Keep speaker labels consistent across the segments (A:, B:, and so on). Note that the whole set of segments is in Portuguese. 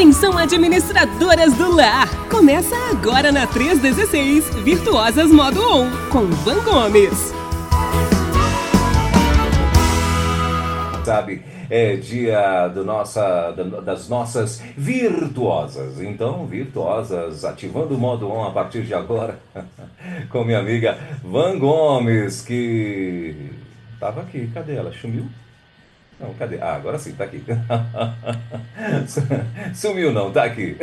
A: Atenção administradoras do lar! Começa agora na 316 Virtuosas Modo On com Van Gomes.
B: Sabe, é dia do nossa, das nossas virtuosas. Então, virtuosas, ativando o modo on a partir de agora, com minha amiga Van Gomes, que estava aqui. Cadê ela? Sumiu? Não, cadê? Ah, agora sim, tá aqui. Sumiu não, tá aqui.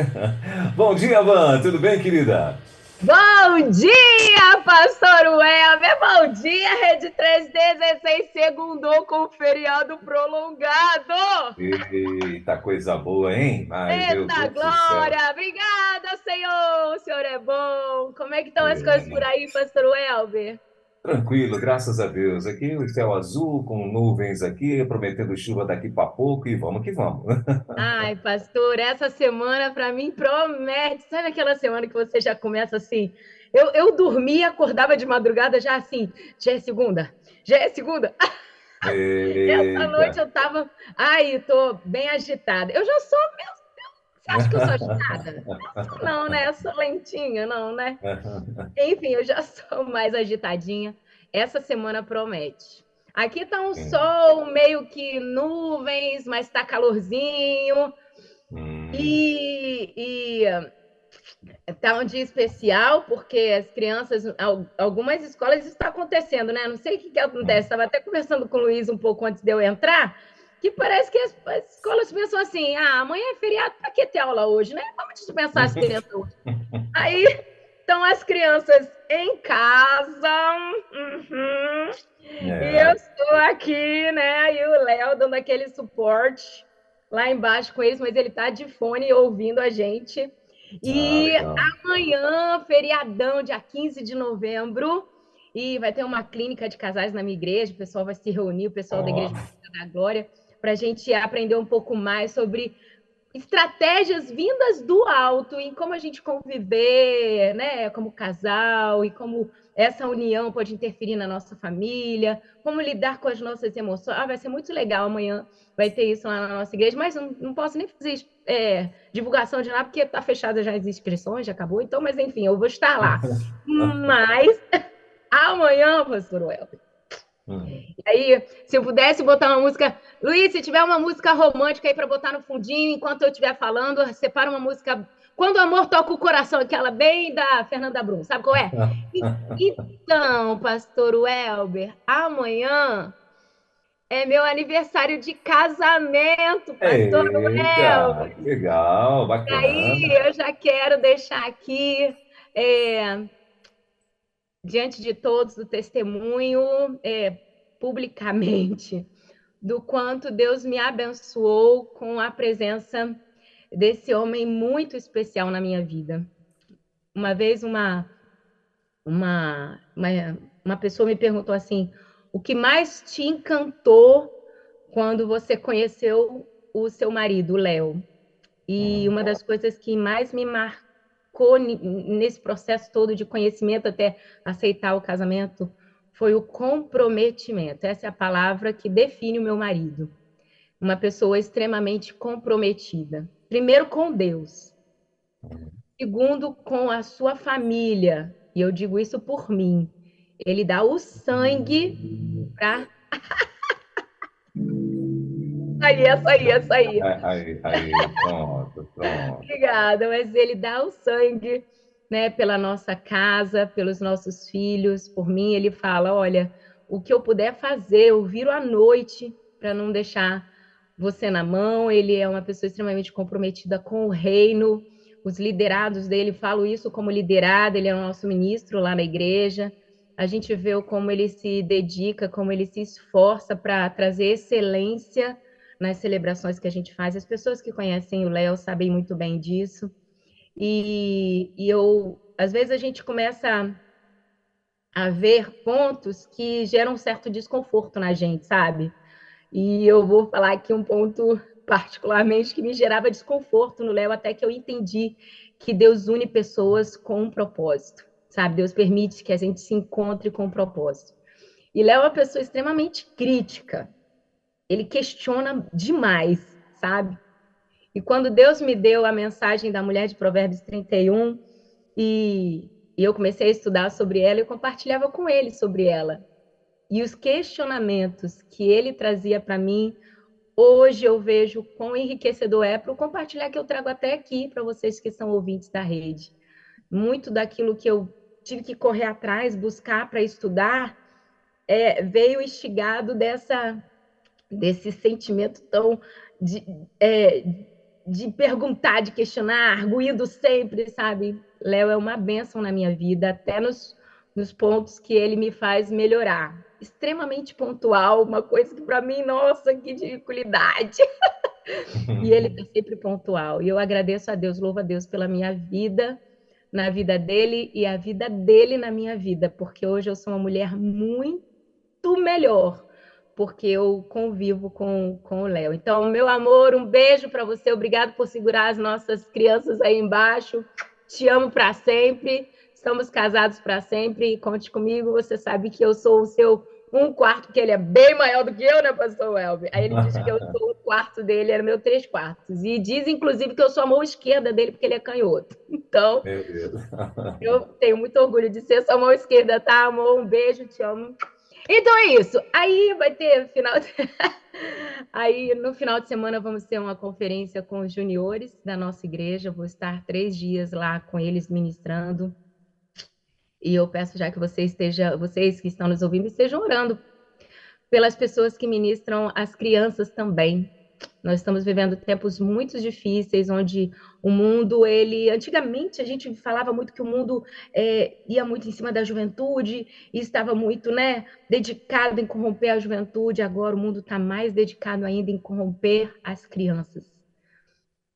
B: Bom dia, Van, tudo bem, querida?
C: Bom dia, pastor Welber! Bom dia, Rede 316, segundou com feriado prolongado!
B: Eita, coisa boa, hein?
C: Ai, Eita, glória! Obrigada, Senhor! O Senhor é bom! Como é que estão é. as coisas por aí, pastor Welber?
B: Tranquilo, graças a Deus. Aqui o céu azul, com nuvens aqui, prometendo chuva daqui para pouco e vamos que vamos.
C: Ai, pastor, essa semana para mim promete. Sabe aquela semana que você já começa assim? Eu, eu dormia, acordava de madrugada já assim, já é segunda, já é segunda. Essa noite eu tava, ai, tô bem agitada. Eu já sou, você acha que eu sou agitada? Não, né? Eu sou lentinha, não, né? Enfim, eu já sou mais agitadinha. Essa semana promete. Aqui tá um Sim. sol meio que nuvens, mas tá calorzinho. Hum. E, e tá um dia especial, porque as crianças, algumas escolas está acontecendo, né? Não sei o que, que acontece. Estava até conversando com o Luiz um pouco antes de eu entrar que parece que as, as, pensam assim: ah, amanhã é feriado, para que ter aula hoje, né? Vamos dispensar as crianças hoje. Aí estão as crianças em casa, uhum, é. e eu estou aqui, né? E o Léo dando aquele suporte lá embaixo com eles, mas ele está de fone ouvindo a gente. E ah, amanhã, feriadão, dia 15 de novembro, e vai ter uma clínica de casais na minha igreja, o pessoal vai se reunir, o pessoal oh. da Igreja da Glória para a gente aprender um pouco mais sobre estratégias vindas do alto em como a gente conviver, né, como casal e como essa união pode interferir na nossa família, como lidar com as nossas emoções. Ah, vai ser muito legal amanhã, vai ter isso lá na nossa igreja, mas não, não posso nem fazer é, divulgação de nada, porque está fechada já as inscrições, já acabou, então, mas enfim, eu vou estar lá. mas amanhã, pastor Welber, Uhum. Aí, se eu pudesse botar uma música. Luiz, se tiver uma música romântica aí para botar no fundinho, enquanto eu estiver falando, separa uma música. Quando o amor toca o coração, aquela bem da Fernanda Brum, sabe qual é? então, pastor Welber, amanhã é meu aniversário de casamento, pastor Eita, Welber.
B: Legal, bacana.
C: E aí, eu já quero deixar aqui. É, diante de todos o testemunho é, publicamente do quanto Deus me abençoou com a presença desse homem muito especial na minha vida. Uma vez uma uma, uma, uma pessoa me perguntou assim: o que mais te encantou quando você conheceu o seu marido, Léo? E uma das coisas que mais me marcou nesse processo todo de conhecimento até aceitar o casamento foi o comprometimento. Essa é a palavra que define o meu marido. Uma pessoa extremamente comprometida. Primeiro com Deus. Segundo com a sua família. E eu digo isso por mim. Ele dá o sangue para aí, essa aí, essa aí. Aí, aí, pronto, pronto. Obrigada, mas ele dá o sangue, né, pela nossa casa, pelos nossos filhos, por mim, ele fala, olha, o que eu puder fazer, eu viro à noite para não deixar você na mão. Ele é uma pessoa extremamente comprometida com o reino. Os liderados dele, falo isso como liderado, ele é o nosso ministro lá na igreja. A gente vê como ele se dedica, como ele se esforça para trazer excelência nas celebrações que a gente faz. As pessoas que conhecem o Léo sabem muito bem disso. E, e eu, às vezes, a gente começa a ver pontos que geram um certo desconforto na gente, sabe? E eu vou falar aqui um ponto particularmente que me gerava desconforto no Léo, até que eu entendi que Deus une pessoas com um propósito, sabe? Deus permite que a gente se encontre com um propósito. E Léo é uma pessoa extremamente crítica, ele questiona demais, sabe? E quando Deus me deu a mensagem da mulher de Provérbios 31, e, e eu comecei a estudar sobre ela, eu compartilhava com ele sobre ela. E os questionamentos que ele trazia para mim, hoje eu vejo quão enriquecedor é para compartilhar que eu trago até aqui para vocês que são ouvintes da rede. Muito daquilo que eu tive que correr atrás, buscar para estudar, é, veio instigado dessa, desse sentimento tão de, é, de perguntar, de questionar, arguindo sempre, sabe? Léo é uma bênção na minha vida, até nos, nos pontos que ele me faz melhorar. Extremamente pontual, uma coisa que para mim, nossa, que dificuldade. e ele está sempre pontual. E eu agradeço a Deus, louvo a Deus pela minha vida, na vida dele e a vida dele na minha vida, porque hoje eu sou uma mulher muito melhor, porque eu convivo com, com o Léo. Então, meu amor, um beijo para você, obrigado por segurar as nossas crianças aí embaixo. Te amo para sempre. Estamos casados para sempre. Conte comigo. Você sabe que eu sou o seu um quarto, que ele é bem maior do que eu, né, pastor Elber? Aí ele disse que eu sou um quarto dele, era meu três quartos. E diz, inclusive, que eu sou a mão esquerda dele, porque ele é canhoto. Então, eu tenho muito orgulho de ser sua mão esquerda, tá, amor? Um beijo, te amo. Então é isso. Aí vai ter final. De... Aí no final de semana vamos ter uma conferência com os juniores da nossa igreja. Vou estar três dias lá com eles ministrando. E eu peço já que você esteja, vocês que estão nos ouvindo, estejam orando pelas pessoas que ministram as crianças também. Nós estamos vivendo tempos muito difíceis, onde o mundo, ele, antigamente a gente falava muito que o mundo é, ia muito em cima da juventude e estava muito, né, dedicado em corromper a juventude. Agora o mundo está mais dedicado ainda em corromper as crianças.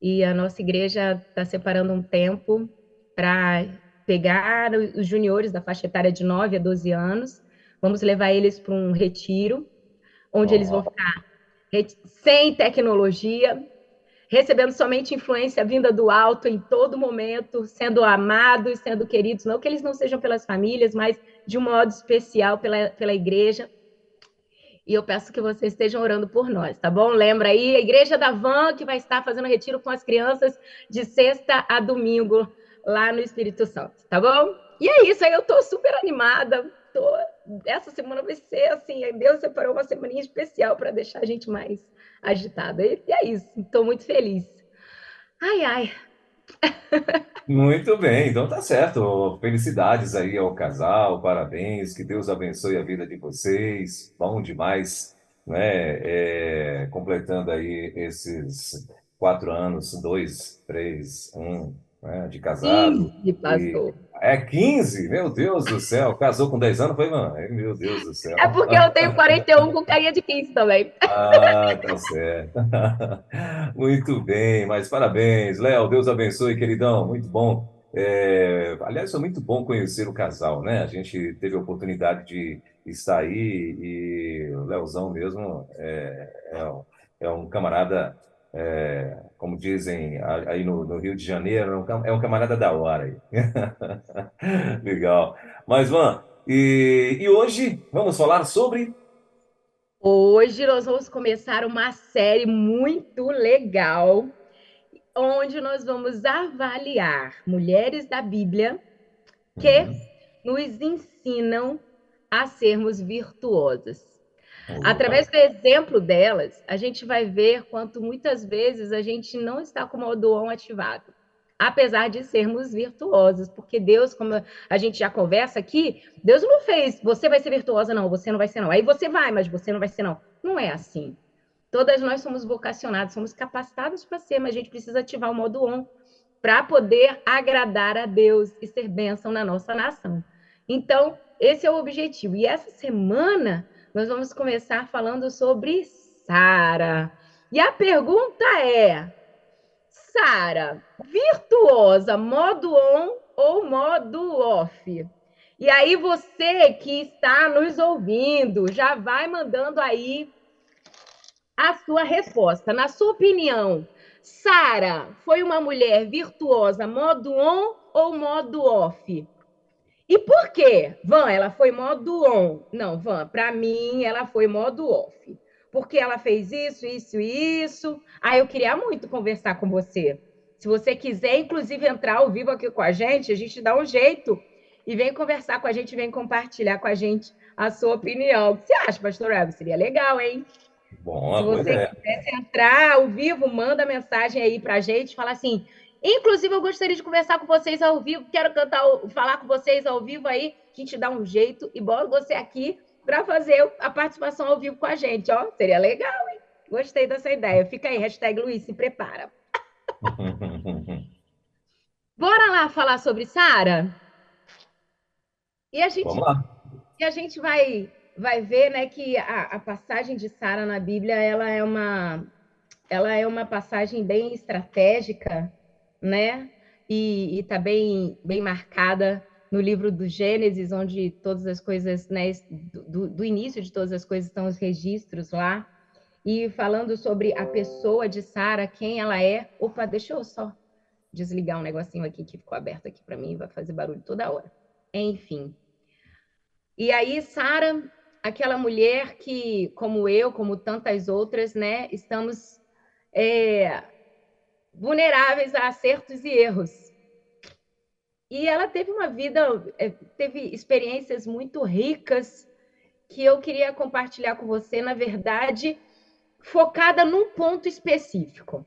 C: E a nossa igreja está separando um tempo para pegar os juniores da faixa etária de 9 a 12 anos, vamos levar eles para um retiro, onde oh. eles vão ficar sem tecnologia, recebendo somente influência vinda do alto em todo momento, sendo amados, sendo queridos, não que eles não sejam pelas famílias, mas de um modo especial pela, pela igreja. E eu peço que vocês estejam orando por nós, tá bom? Lembra aí, a Igreja da Van, que vai estar fazendo retiro com as crianças de sexta a domingo, lá no Espírito Santo, tá bom? E é isso, aí eu tô super animada, tô... essa semana vai ser assim, Deus separou uma semaninha especial para deixar a gente mais agitada. E é isso, estou muito feliz. Ai, ai.
B: Muito bem, então tá certo. Felicidades aí ao casal, parabéns, que Deus abençoe a vida de vocês. Bom demais, né? É, completando aí esses quatro anos, dois, três, um, né, de casado.
C: 15, pastor.
B: É 15? Meu Deus do céu. Casou com 10 anos? Foi, mano? Meu Deus do céu.
C: É porque eu tenho 41 com carinha de 15 também.
B: Ah, tá certo. Muito bem, mas parabéns. Léo, Deus abençoe, queridão. Muito bom. É, aliás, foi muito bom conhecer o casal, né? A gente teve a oportunidade de estar aí e o Léozão mesmo é, é, é um camarada é, como dizem aí no, no, Rio de Janeiro, é um é camarada da hora aí. Legal. Mas, Van, e, e hoje vamos falar sobre.
C: Hoje nós vamos começar uma série muito legal, onde nós vamos avaliar mulheres da Bíblia que uhum. nos ensinam a sermos virtuosas. Através do exemplo delas, a gente vai ver quanto muitas vezes a gente não está com o modo on ativado, apesar de sermos virtuosos, porque Deus, como a gente já conversa aqui, Deus não fez, você vai ser virtuosa, não, você não vai ser, não. Aí você vai, mas você não vai ser, não. Não é assim. Todas nós somos vocacionados, somos capacitados para ser, mas a gente precisa ativar o modo on para poder agradar a Deus e ser bênção na nossa nação. Então, esse é o objetivo. E essa semana nós vamos começar falando sobre Sara. E a pergunta é: Sara, virtuosa, modo on ou modo off? E aí você que está nos ouvindo, já vai mandando aí a sua resposta. Na sua opinião, Sara foi uma mulher virtuosa, modo on ou modo off? E por quê? Van, ela foi modo on. Não, Van, para mim ela foi modo off. porque ela fez isso, isso e isso. Ah, eu queria muito conversar com você. Se você quiser, inclusive, entrar ao vivo aqui com a gente, a gente dá um jeito e vem conversar com a gente, vem compartilhar com a gente a sua opinião. O que você acha, pastor Elvis? Seria legal, hein?
B: Bom,
C: Se você
B: é.
C: quisesse entrar ao vivo, manda mensagem aí para a gente, fala assim. Inclusive, eu gostaria de conversar com vocês ao vivo, quero cantar, falar com vocês ao vivo aí, a gente dá um jeito e bota você aqui para fazer a participação ao vivo com a gente, ó. Seria legal, hein? Gostei dessa ideia. Fica aí, hashtag Luiz, se prepara. Bora lá falar sobre Sara? E a gente. E a gente vai, vai ver né, que a, a passagem de Sara na Bíblia ela é, uma, ela é uma passagem bem estratégica, né? E está bem, bem marcada no livro do Gênesis, onde todas as coisas, né, do, do início de todas as coisas estão os registros lá. E falando sobre a pessoa de Sara, quem ela é. Opa, deixa eu só desligar um negocinho aqui que ficou aberto aqui para mim, vai fazer barulho toda hora. Enfim. E aí, Sara, aquela mulher que, como eu, como tantas outras, né, estamos é, vulneráveis a acertos e erros. E ela teve uma vida, é, teve experiências muito ricas que eu queria compartilhar com você, na verdade, focada num ponto específico,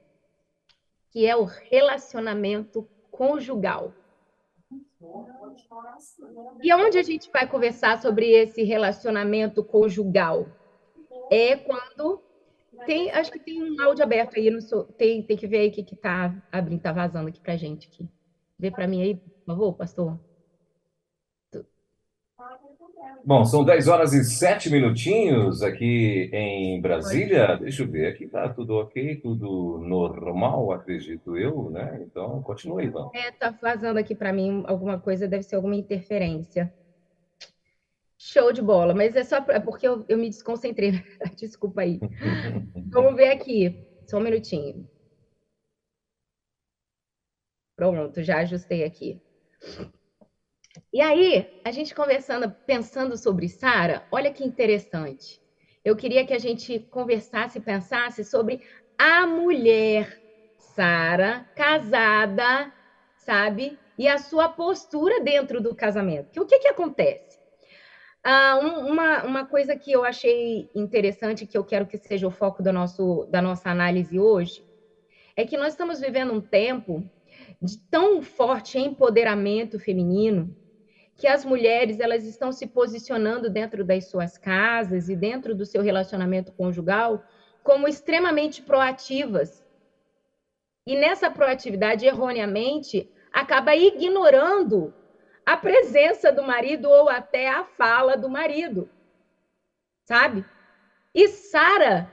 C: que é o relacionamento conjugal. E onde a gente vai conversar sobre esse relacionamento conjugal? É quando tem, acho que tem um áudio aberto aí, no, tem, tem que ver aí o que, que tá abrindo, tá vazando aqui pra gente aqui. Vê para mim aí, por favor, pastor.
B: Bom, são 10 horas e 7 minutinhos aqui em Brasília. Deixa eu ver, aqui tá tudo ok, tudo normal, acredito eu, né? Então, continue, Ivan.
C: É, tá vazando aqui para mim alguma coisa, deve ser alguma interferência. Show de bola, mas é só pra, é porque eu, eu me desconcentrei. Desculpa aí. Vamos ver aqui, só um minutinho. Pronto, já ajustei aqui. E aí, a gente conversando, pensando sobre Sara, olha que interessante. Eu queria que a gente conversasse e pensasse sobre a mulher Sara, casada, sabe? E a sua postura dentro do casamento. Que o que, que acontece? Ah, um, uma, uma coisa que eu achei interessante, que eu quero que seja o foco do nosso, da nossa análise hoje, é que nós estamos vivendo um tempo de tão forte empoderamento feminino que as mulheres elas estão se posicionando dentro das suas casas e dentro do seu relacionamento conjugal como extremamente proativas. E nessa proatividade, erroneamente, acaba ignorando a presença do marido ou até a fala do marido. Sabe? E Sara,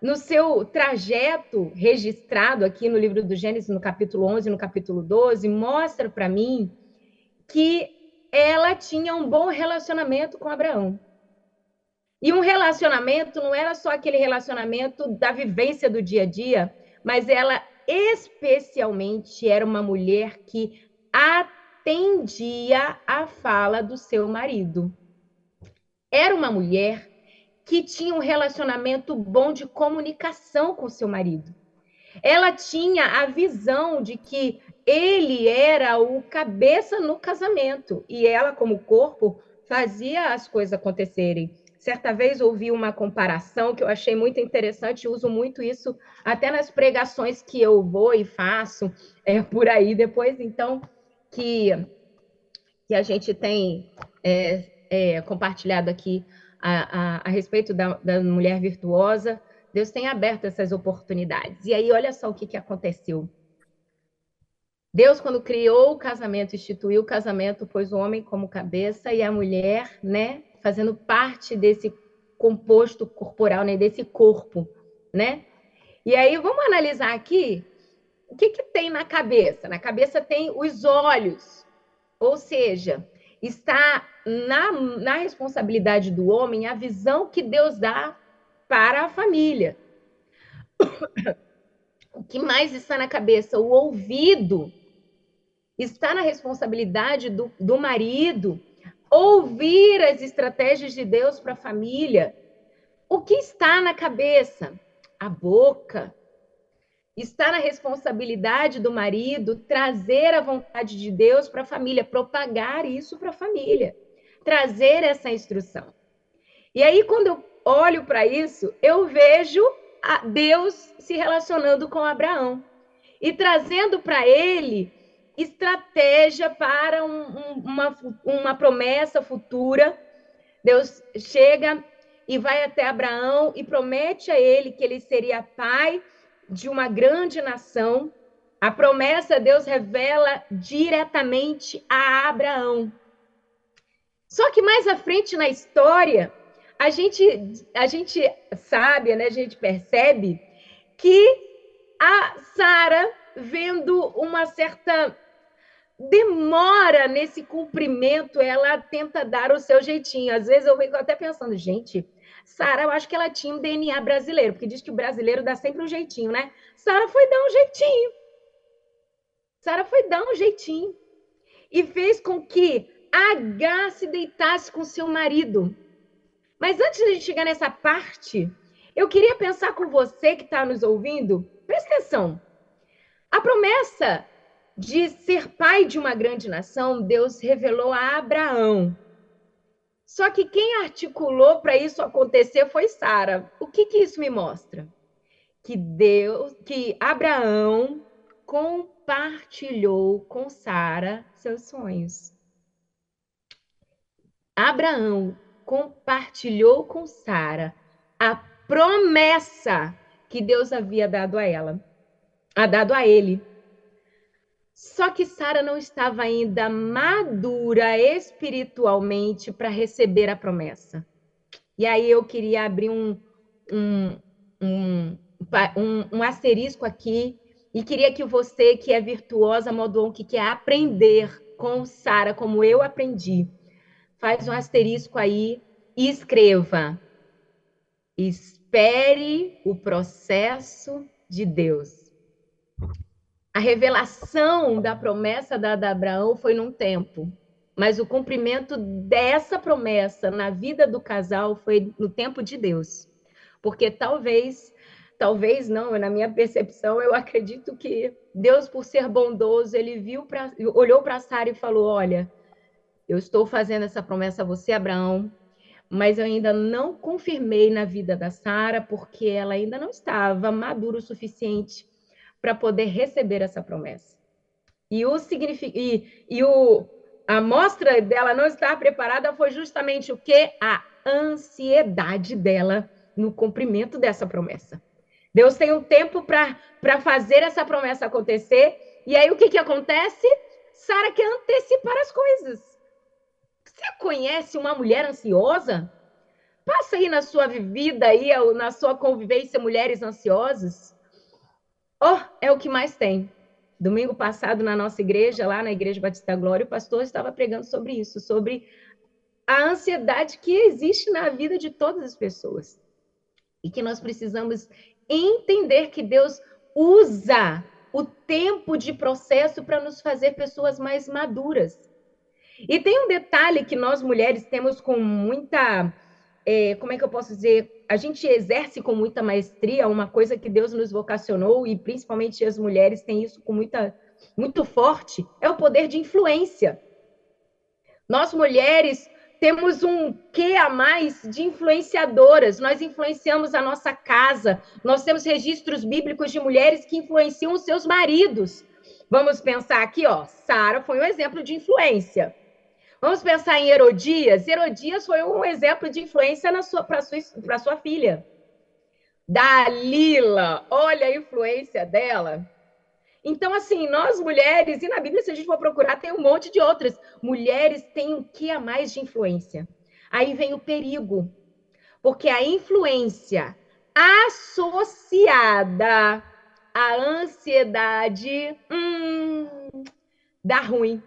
C: no seu trajeto registrado aqui no livro do Gênesis, no capítulo 11, no capítulo 12, mostra para mim que ela tinha um bom relacionamento com Abraão. E um relacionamento não era só aquele relacionamento da vivência do dia a dia, mas ela especialmente era uma mulher que atendia a fala do seu marido. Era uma mulher que tinha um relacionamento bom de comunicação com seu marido. Ela tinha a visão de que ele era o cabeça no casamento e ela, como corpo, fazia as coisas acontecerem. Certa vez ouvi uma comparação que eu achei muito interessante, uso muito isso até nas pregações que eu vou e faço é, por aí depois, então, que, que a gente tem é, é, compartilhado aqui a, a, a respeito da, da mulher virtuosa. Deus tem aberto essas oportunidades. E aí, olha só o que, que aconteceu. Deus, quando criou o casamento, instituiu o casamento, pôs o homem como cabeça e a mulher, né, fazendo parte desse composto corporal, né, desse corpo, né? E aí vamos analisar aqui o que, que tem na cabeça. Na cabeça tem os olhos, ou seja, está na, na responsabilidade do homem a visão que Deus dá para a família. O que mais está na cabeça? O ouvido está na responsabilidade do, do marido ouvir as estratégias de Deus para a família, o que está na cabeça? A boca. Está na responsabilidade do marido trazer a vontade de Deus para a família, propagar isso para a família, trazer essa instrução. E aí, quando eu olho para isso, eu vejo Deus se relacionando com Abraão e trazendo para ele estratégia para um, um, uma, uma promessa futura. Deus chega e vai até Abraão e promete a ele que ele seria pai de uma grande nação. A promessa Deus revela diretamente a Abraão. Só que mais à frente na história, a gente, a gente sabe, né, a gente percebe que a Sara, vendo uma certa demora nesse cumprimento, ela tenta dar o seu jeitinho. Às vezes eu fico até pensando, gente, Sara, eu acho que ela tinha um DNA brasileiro, porque diz que o brasileiro dá sempre um jeitinho, né? Sara foi dar um jeitinho. Sara foi dar um jeitinho e fez com que H se deitasse com seu marido. Mas antes de chegar nessa parte, eu queria pensar com você que está nos ouvindo, presta atenção. A promessa de ser pai de uma grande nação, Deus revelou a Abraão. Só que quem articulou para isso acontecer foi Sara. O que, que isso me mostra? Que Deus, que Abraão compartilhou com Sara seus sonhos. Abraão compartilhou com Sara a promessa que Deus havia dado a ela, a dado a ele. Só que Sara não estava ainda madura espiritualmente para receber a promessa. E aí eu queria abrir um, um, um, um, um asterisco aqui e queria que você, que é virtuosa, modo que quer aprender com Sara, como eu aprendi, faz um asterisco aí e escreva. Espere o processo de Deus. A revelação da promessa dada a Abraão foi num tempo, mas o cumprimento dessa promessa na vida do casal foi no tempo de Deus. Porque talvez, talvez não, na minha percepção, eu acredito que Deus, por ser bondoso, ele viu pra, olhou para Sara e falou: Olha, eu estou fazendo essa promessa a você, Abraão, mas eu ainda não confirmei na vida da Sara, porque ela ainda não estava madura o suficiente para poder receber essa promessa. E, o signific... e, e o... a mostra dela não estar preparada foi justamente o que? A ansiedade dela no cumprimento dessa promessa. Deus tem um tempo para fazer essa promessa acontecer, e aí o que, que acontece? Sara quer antecipar as coisas. Você conhece uma mulher ansiosa? Passa aí na sua vida aí, na sua convivência, mulheres ansiosas. Oh, é o que mais tem. Domingo passado, na nossa igreja, lá na Igreja Batista Glória, o pastor estava pregando sobre isso, sobre a ansiedade que existe na vida de todas as pessoas. E que nós precisamos entender que Deus usa o tempo de processo para nos fazer pessoas mais maduras. E tem um detalhe que nós mulheres temos com muita. É, como é que eu posso dizer? A gente exerce com muita maestria uma coisa que Deus nos vocacionou, e principalmente as mulheres têm isso com muita, muito forte: é o poder de influência. Nós mulheres temos um quê a mais de influenciadoras. Nós influenciamos a nossa casa. Nós temos registros bíblicos de mulheres que influenciam os seus maridos. Vamos pensar aqui, ó. Sara foi um exemplo de influência. Vamos pensar em Herodias. Herodias foi um exemplo de influência para sua, sua filha. Dalila, olha a influência dela. Então, assim, nós mulheres, e na Bíblia, se a gente for procurar, tem um monte de outras. Mulheres têm o que a mais de influência? Aí vem o perigo. Porque a influência associada à ansiedade hum, dá ruim.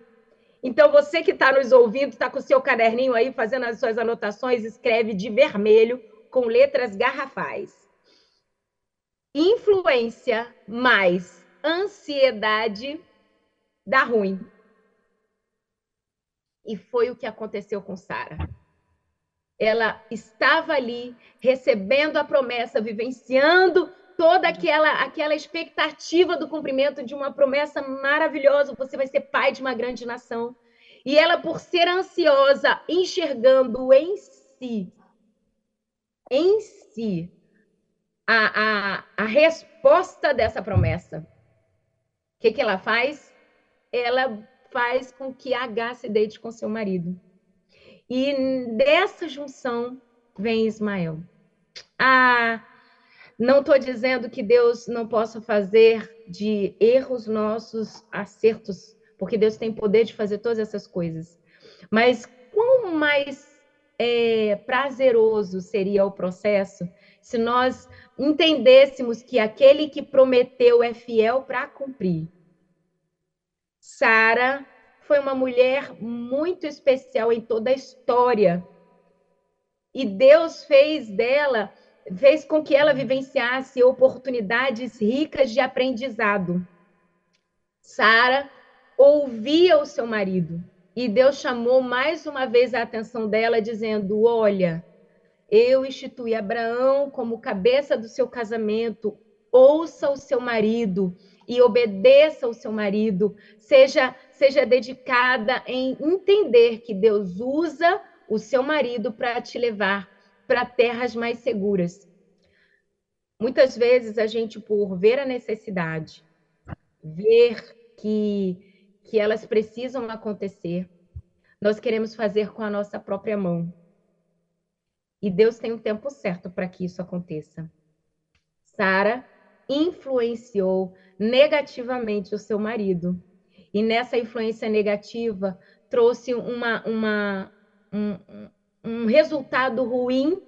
C: Então, você que está nos ouvindo, está com o seu caderninho aí, fazendo as suas anotações, escreve de vermelho, com letras garrafais. Influência mais ansiedade dá ruim. E foi o que aconteceu com Sara. ela estava ali recebendo a promessa, vivenciando toda aquela aquela expectativa do cumprimento de uma promessa maravilhosa, você vai ser pai de uma grande nação. E ela por ser ansiosa, enxergando em si em si a, a, a resposta dessa promessa. O que, que ela faz? Ela faz com que H se deite com seu marido. E dessa junção vem Ismael. Ah, não estou dizendo que Deus não possa fazer de erros nossos acertos, porque Deus tem poder de fazer todas essas coisas. Mas quão mais é, prazeroso seria o processo se nós entendêssemos que aquele que prometeu é fiel para cumprir. Sara foi uma mulher muito especial em toda a história. E Deus fez dela, fez com que ela vivenciasse oportunidades ricas de aprendizado. Sara ouvia o seu marido e Deus chamou mais uma vez a atenção dela, dizendo: Olha, eu instituí Abraão como cabeça do seu casamento, ouça o seu marido e obedeça ao seu marido, seja, seja dedicada em entender que Deus usa o seu marido para te levar para terras mais seguras. Muitas vezes a gente, por ver a necessidade, ver que, que elas precisam acontecer, nós queremos fazer com a nossa própria mão. E Deus tem um tempo certo para que isso aconteça. Sara influenciou negativamente o seu marido. E nessa influência negativa trouxe uma, uma, um, um resultado ruim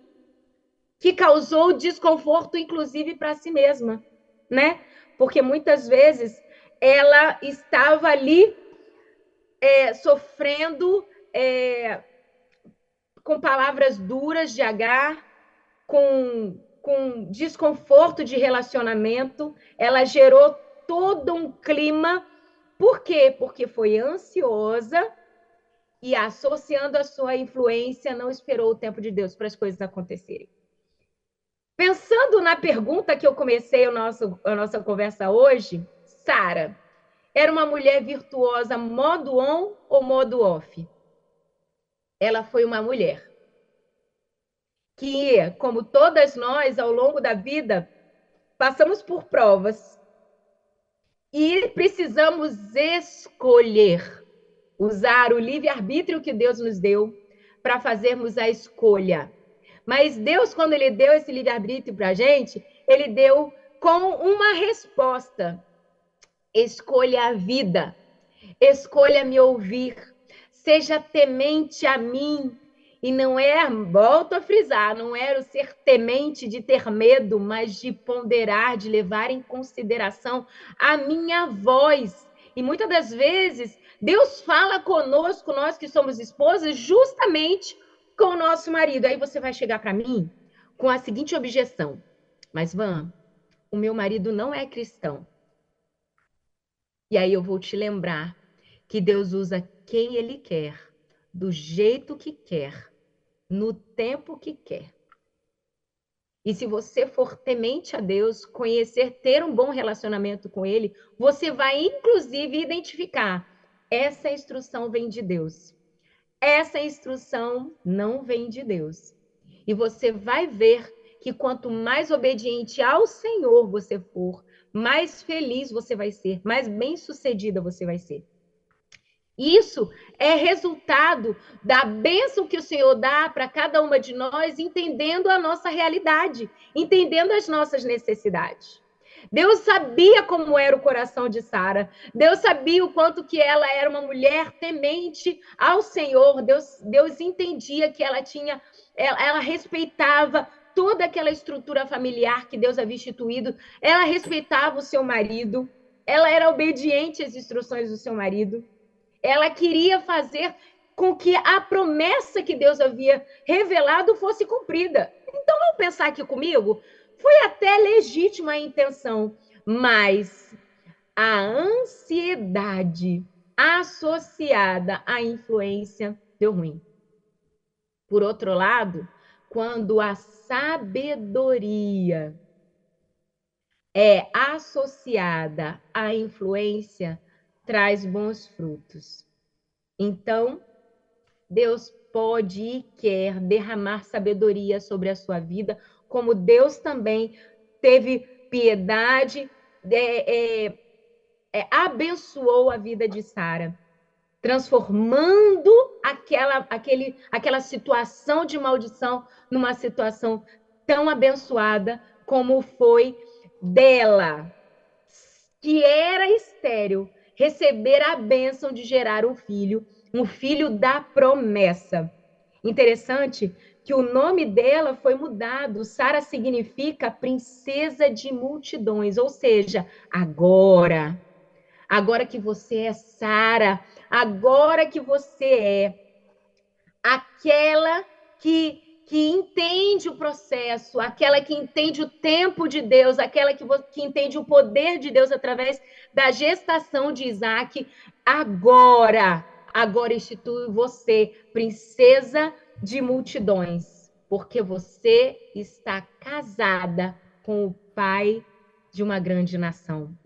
C: que causou desconforto, inclusive, para si mesma, né? Porque muitas vezes ela estava ali é, sofrendo é, com palavras duras de H, com com desconforto de relacionamento, ela gerou todo um clima. Por quê? Porque foi ansiosa e associando a sua influência, não esperou o tempo de Deus para as coisas acontecerem. Pensando na pergunta que eu comecei nosso, a nossa conversa hoje, Sara era uma mulher virtuosa modo on ou modo off? Ela foi uma mulher que, como todas nós, ao longo da vida, passamos por provas e precisamos escolher, usar o livre-arbítrio que Deus nos deu para fazermos a escolha. Mas Deus, quando Ele deu esse livre-arbítrio para a gente, Ele deu com uma resposta: escolha a vida, escolha me ouvir, seja temente a mim, e não é, volto a frisar, não era o ser temente de ter medo, mas de ponderar, de levar em consideração a minha voz. E muitas das vezes, Deus fala conosco, nós que somos esposas, justamente com o nosso marido. Aí você vai chegar para mim com a seguinte objeção: Mas, Van, o meu marido não é cristão. E aí eu vou te lembrar que Deus usa quem ele quer, do jeito que quer no tempo que quer. E se você for temente a Deus, conhecer, ter um bom relacionamento com Ele, você vai inclusive identificar: essa instrução vem de Deus. Essa instrução não vem de Deus. E você vai ver que quanto mais obediente ao Senhor você for, mais feliz você vai ser, mais bem-sucedida você vai ser. Isso é resultado da bênção que o Senhor dá para cada uma de nós, entendendo a nossa realidade, entendendo as nossas necessidades. Deus sabia como era o coração de Sara. Deus sabia o quanto que ela era uma mulher temente ao Senhor. Deus, Deus entendia que ela tinha, ela, ela respeitava toda aquela estrutura familiar que Deus havia instituído. Ela respeitava o seu marido. Ela era obediente às instruções do seu marido ela queria fazer com que a promessa que Deus havia revelado fosse cumprida. Então, vamos pensar aqui comigo? Foi até legítima a intenção, mas a ansiedade associada à influência deu ruim. Por outro lado, quando a sabedoria é associada à influência, traz bons frutos. Então, Deus pode e quer derramar sabedoria sobre a sua vida, como Deus também teve piedade, é, é, é, abençoou a vida de Sara, transformando aquela, aquele, aquela situação de maldição numa situação tão abençoada como foi dela, que era estéril, receber a bênção de gerar um filho, um filho da promessa. Interessante que o nome dela foi mudado. Sara significa princesa de multidões, ou seja, agora. Agora que você é Sara, agora que você é aquela que que entende o processo, aquela que entende o tempo de Deus, aquela que, que entende o poder de Deus através da gestação de Isaac, agora, agora institui você, princesa de multidões, porque você está casada com o pai de uma grande nação.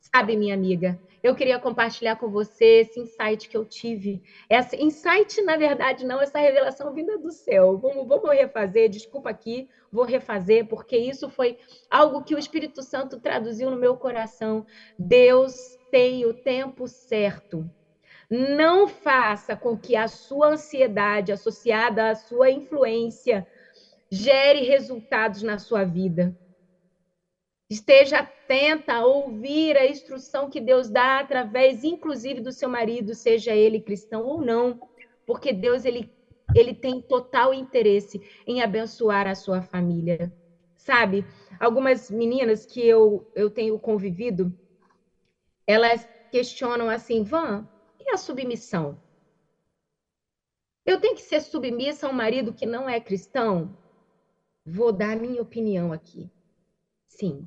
C: Sabe, minha amiga, eu queria compartilhar com você esse insight que eu tive. Essa insight, na verdade, não, essa revelação vinda do céu. Vamos, vamos refazer, desculpa aqui, vou refazer, porque isso foi algo que o Espírito Santo traduziu no meu coração. Deus tem o tempo certo. Não faça com que a sua ansiedade associada à sua influência gere resultados na sua vida. Esteja atenta a ouvir a instrução que Deus dá através, inclusive, do seu marido, seja ele cristão ou não, porque Deus ele, ele tem total interesse em abençoar a sua família. Sabe, algumas meninas que eu, eu tenho convivido, elas questionam assim, Van, e a submissão? Eu tenho que ser submissa a um marido que não é cristão? Vou dar minha opinião aqui. Sim,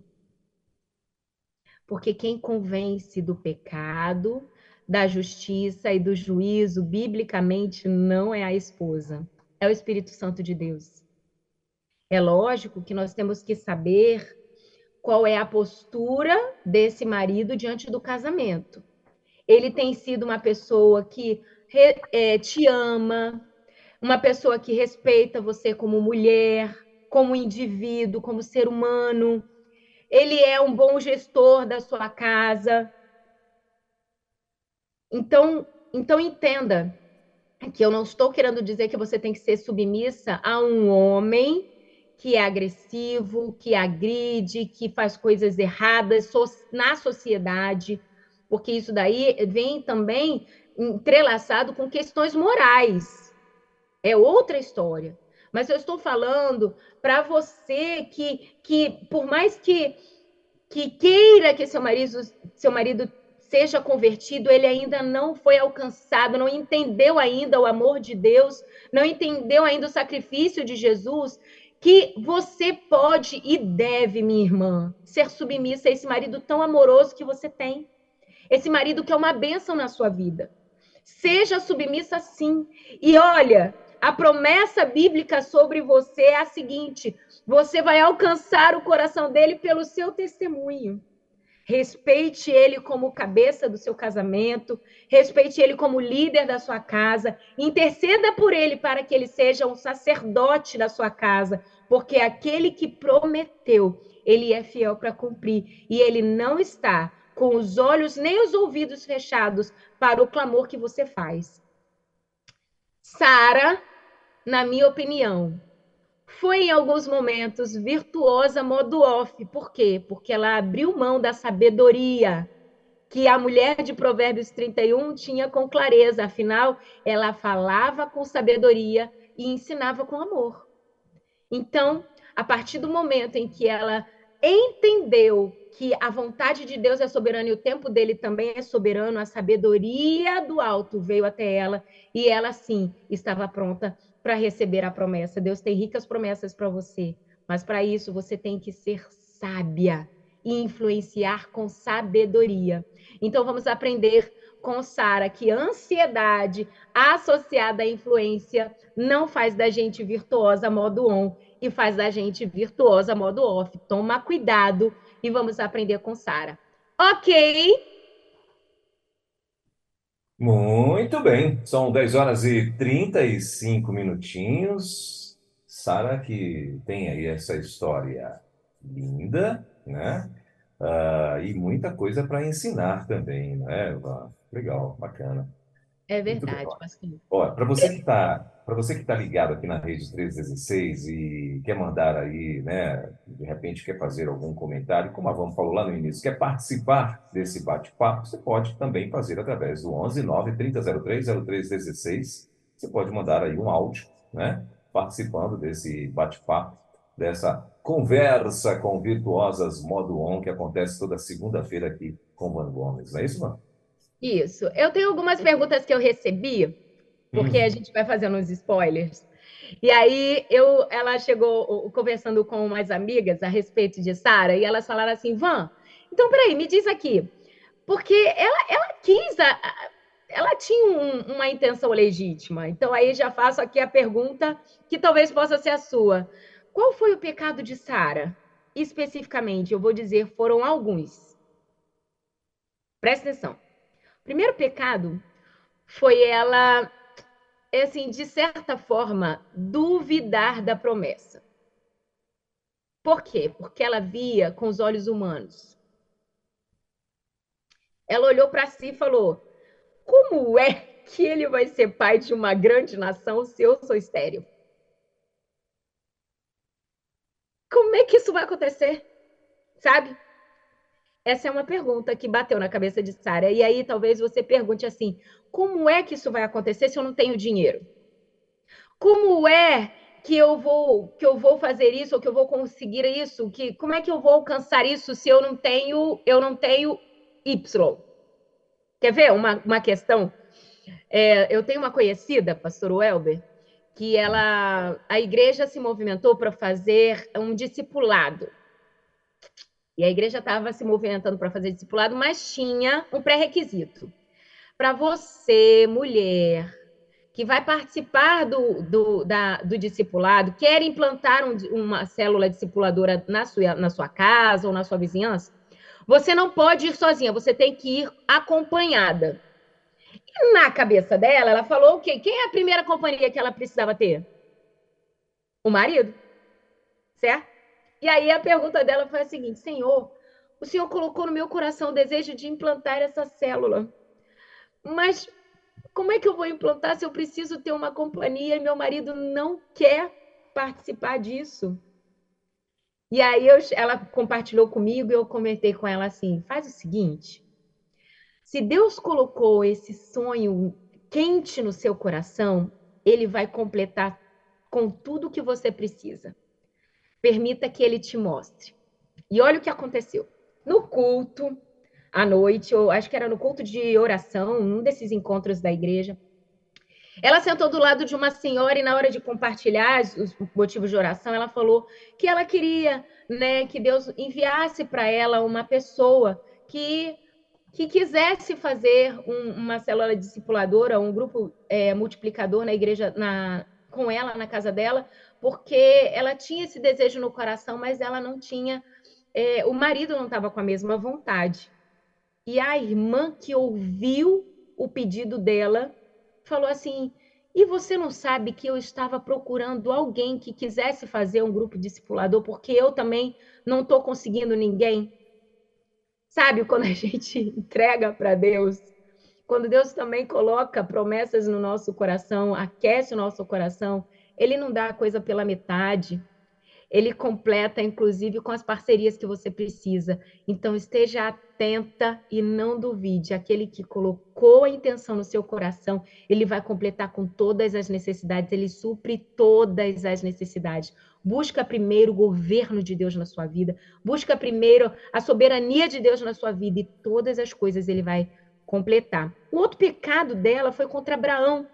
C: porque quem convence do pecado, da justiça e do juízo, biblicamente, não é a esposa, é o Espírito Santo de Deus. É lógico que nós temos que saber qual é a postura desse marido diante do casamento. Ele tem sido uma pessoa que é, te ama, uma pessoa que respeita você como mulher, como indivíduo, como ser humano, ele é um bom gestor da sua casa. Então, então entenda que eu não estou querendo dizer que você tem que ser submissa a um homem que é agressivo, que agride, que faz coisas erradas na sociedade, porque isso daí vem também entrelaçado com questões morais. É outra história. Mas eu estou falando para você que, que por mais que, que queira que seu marido, seu marido seja convertido, ele ainda não foi alcançado, não entendeu ainda o amor de Deus, não entendeu ainda o sacrifício de Jesus, que você pode e deve, minha irmã, ser submissa a esse marido tão amoroso que você tem. Esse marido que é uma bênção na sua vida. Seja submissa sim. E olha, a promessa bíblica sobre você é a seguinte: você vai alcançar o coração dele pelo seu testemunho. Respeite ele como cabeça do seu casamento, respeite ele como líder da sua casa, interceda por ele para que ele seja um sacerdote da sua casa, porque aquele que prometeu, ele é fiel para cumprir e ele não está com os olhos nem os ouvidos fechados para o clamor que você faz. Sara na minha opinião, foi em alguns momentos virtuosa modo off. Por quê? Porque ela abriu mão da sabedoria que a mulher de Provérbios 31 tinha com clareza. Afinal, ela falava com sabedoria e ensinava com amor. Então, a partir do momento em que ela entendeu que a vontade de Deus é soberana e o tempo dele também é soberano, a sabedoria do alto veio até ela e ela sim estava pronta para receber a promessa. Deus tem ricas promessas para você, mas para isso você tem que ser sábia e influenciar com sabedoria. Então vamos aprender com Sara que ansiedade associada à influência não faz da gente virtuosa modo on e faz da gente virtuosa modo off. Toma cuidado e vamos aprender com Sara. Ok?
B: Muito bem, são 10 horas e 35 minutinhos. Sara, que tem aí essa história linda, né? Uh, e muita coisa para ensinar também, né? Legal, bacana.
C: É verdade, pastor.
B: Olha, para você que está para você que está ligado aqui na rede 316 e quer mandar aí, né, de repente quer fazer algum comentário, como a Vamos falou lá no início, quer participar desse bate-papo, você pode também fazer através do 11 9 3003 0316. Você pode mandar aí um áudio, né, participando desse bate-papo, dessa conversa com virtuosas modo on que acontece toda segunda-feira aqui com o Van Gomes. Não é isso, mano?
C: Isso. Eu tenho algumas perguntas que eu recebi porque uhum. a gente vai fazendo uns spoilers. E aí eu, ela chegou conversando com umas amigas a respeito de Sara e elas falaram assim, Van, então peraí, me diz aqui, porque ela, ela quis, a, ela tinha um, uma intenção legítima. Então aí já faço aqui a pergunta que talvez possa ser a sua. Qual foi o pecado de Sara? Especificamente, eu vou dizer, foram alguns. Presta atenção. O primeiro pecado foi ela é assim, de certa forma, duvidar da promessa. Por quê? Porque ela via com os olhos humanos. Ela olhou para si e falou: Como é que ele vai ser pai de uma grande nação se eu sou estéril? Como é que isso vai acontecer? Sabe? Essa é uma pergunta que bateu na cabeça de Sara. E aí talvez você pergunte assim: como é que isso vai acontecer se eu não tenho dinheiro? Como é que eu vou que eu vou fazer isso ou que eu vou conseguir isso? Que como é que eu vou alcançar isso se eu não tenho eu não tenho Y? Quer ver uma, uma questão? É, eu tenho uma conhecida, Pastor Welber, que ela a igreja se movimentou para fazer um discipulado. E a igreja estava se movimentando para fazer discipulado, mas tinha um pré-requisito para você, mulher, que vai participar do, do, da, do discipulado, quer implantar um, uma célula discipuladora na sua, na sua casa ou na sua vizinhança, você não pode ir sozinha, você tem que ir acompanhada. E na cabeça dela, ela falou o quê? Quem é a primeira companhia que ela precisava ter? O marido. Certo? E aí a pergunta dela foi a seguinte: Senhor, o Senhor colocou no meu coração o desejo de implantar essa célula. Mas como é que eu vou implantar se eu preciso ter uma companhia e meu marido não quer participar disso? E aí eu, ela compartilhou comigo e eu comentei com ela assim: faz o seguinte, se Deus colocou esse sonho quente no seu coração, ele vai completar com tudo que você precisa. Permita que ele te mostre. E olha o que aconteceu. No culto, à noite, ou acho que era no culto de oração, um desses encontros da igreja. Ela sentou do lado de uma senhora e na hora de compartilhar os motivos de oração, ela falou que ela queria, né, que Deus enviasse para ela uma pessoa que que quisesse fazer um, uma célula discipuladora, um grupo é, multiplicador na igreja, na, com ela na casa dela, porque ela tinha esse desejo no coração, mas ela não tinha, é, o marido não estava com a mesma vontade. E a irmã que ouviu o pedido dela falou assim: E você não sabe que eu estava procurando alguém que quisesse fazer um grupo discipulador, porque eu também não estou conseguindo ninguém? Sabe quando a gente entrega para Deus? Quando Deus também coloca promessas no nosso coração, aquece o nosso coração, Ele não dá a coisa pela metade ele completa, inclusive, com as parcerias que você precisa. Então, esteja atenta e não duvide. Aquele que colocou a intenção no seu coração, ele vai completar com todas as necessidades, ele supre todas as necessidades. Busca primeiro o governo de Deus na sua vida, busca primeiro a soberania de Deus na sua vida e todas as coisas ele vai completar. O outro pecado dela foi contra Abraão.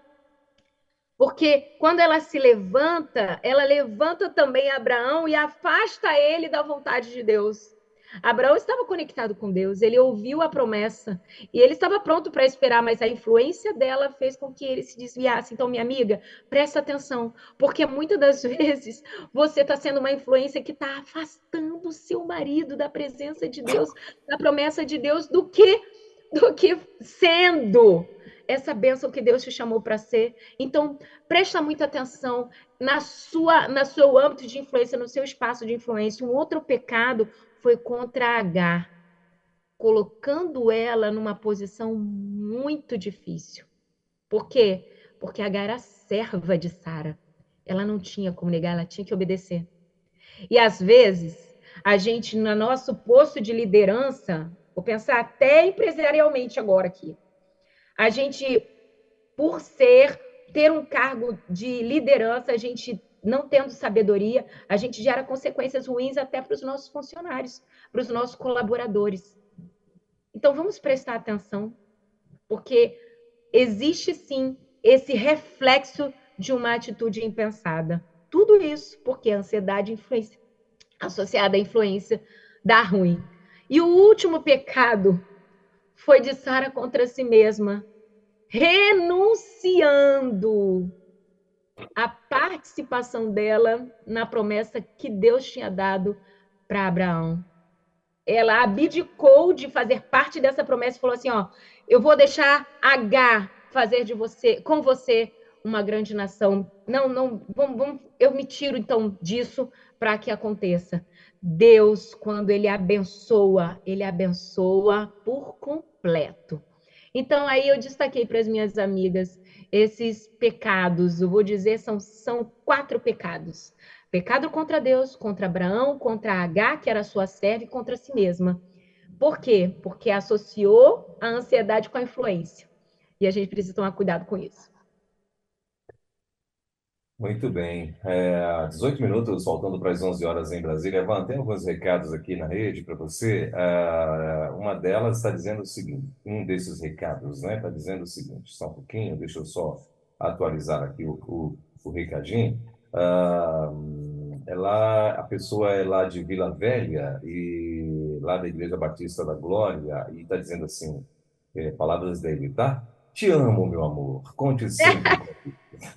C: Porque quando ela se levanta, ela levanta também Abraão e afasta ele da vontade de Deus. Abraão estava conectado com Deus, ele ouviu a promessa e ele estava pronto para esperar, mas a influência dela fez com que ele se desviasse. Então, minha amiga, presta atenção, porque muitas das vezes você está sendo uma influência que está afastando o seu marido da presença de Deus, da promessa de Deus, do que do que sendo essa bênção que Deus te chamou para ser. Então, presta muita atenção na sua, na seu âmbito de influência, no seu espaço de influência. Um outro pecado foi contra H, colocando ela numa posição muito difícil. Por quê? Porque H era serva de Sara. Ela não tinha como negar, ela tinha que obedecer. E às vezes, a gente, no nosso posto de liderança, vou pensar até empresarialmente agora aqui, a gente, por ser, ter um cargo de liderança, a gente não tendo sabedoria, a gente gera consequências ruins até para os nossos funcionários, para os nossos colaboradores. Então vamos prestar atenção, porque existe sim esse reflexo de uma atitude impensada. Tudo isso porque a ansiedade influência, associada à influência dá ruim. E o último pecado foi de Sara contra si mesma, renunciando a participação dela na promessa que Deus tinha dado para Abraão. Ela abdicou de fazer parte dessa promessa e falou assim: ó, eu vou deixar H fazer de você, com você, uma grande nação. Não, não, vamos, vamos eu me tiro então disso para que aconteça. Deus, quando ele abençoa, ele abençoa por completo. Então, aí eu destaquei para as minhas amigas esses pecados, eu vou dizer, são, são quatro pecados. Pecado contra Deus, contra Abraão, contra H, que era sua serva, e contra si mesma. Por quê? Porque associou a ansiedade com a influência. E a gente precisa tomar cuidado com isso.
B: Muito bem. É, 18 minutos faltando para as 11 horas em Brasília. Van, tem alguns recados aqui na rede para você. É, uma delas está dizendo o seguinte: um desses recados né, está dizendo o seguinte, só um pouquinho, deixa eu só atualizar aqui o, o, o recadinho. É, lá, a pessoa é lá de Vila Velha, e lá da Igreja Batista da Glória, e está dizendo assim: é, palavras dele, tá? Te amo, meu amor. Conte sempre.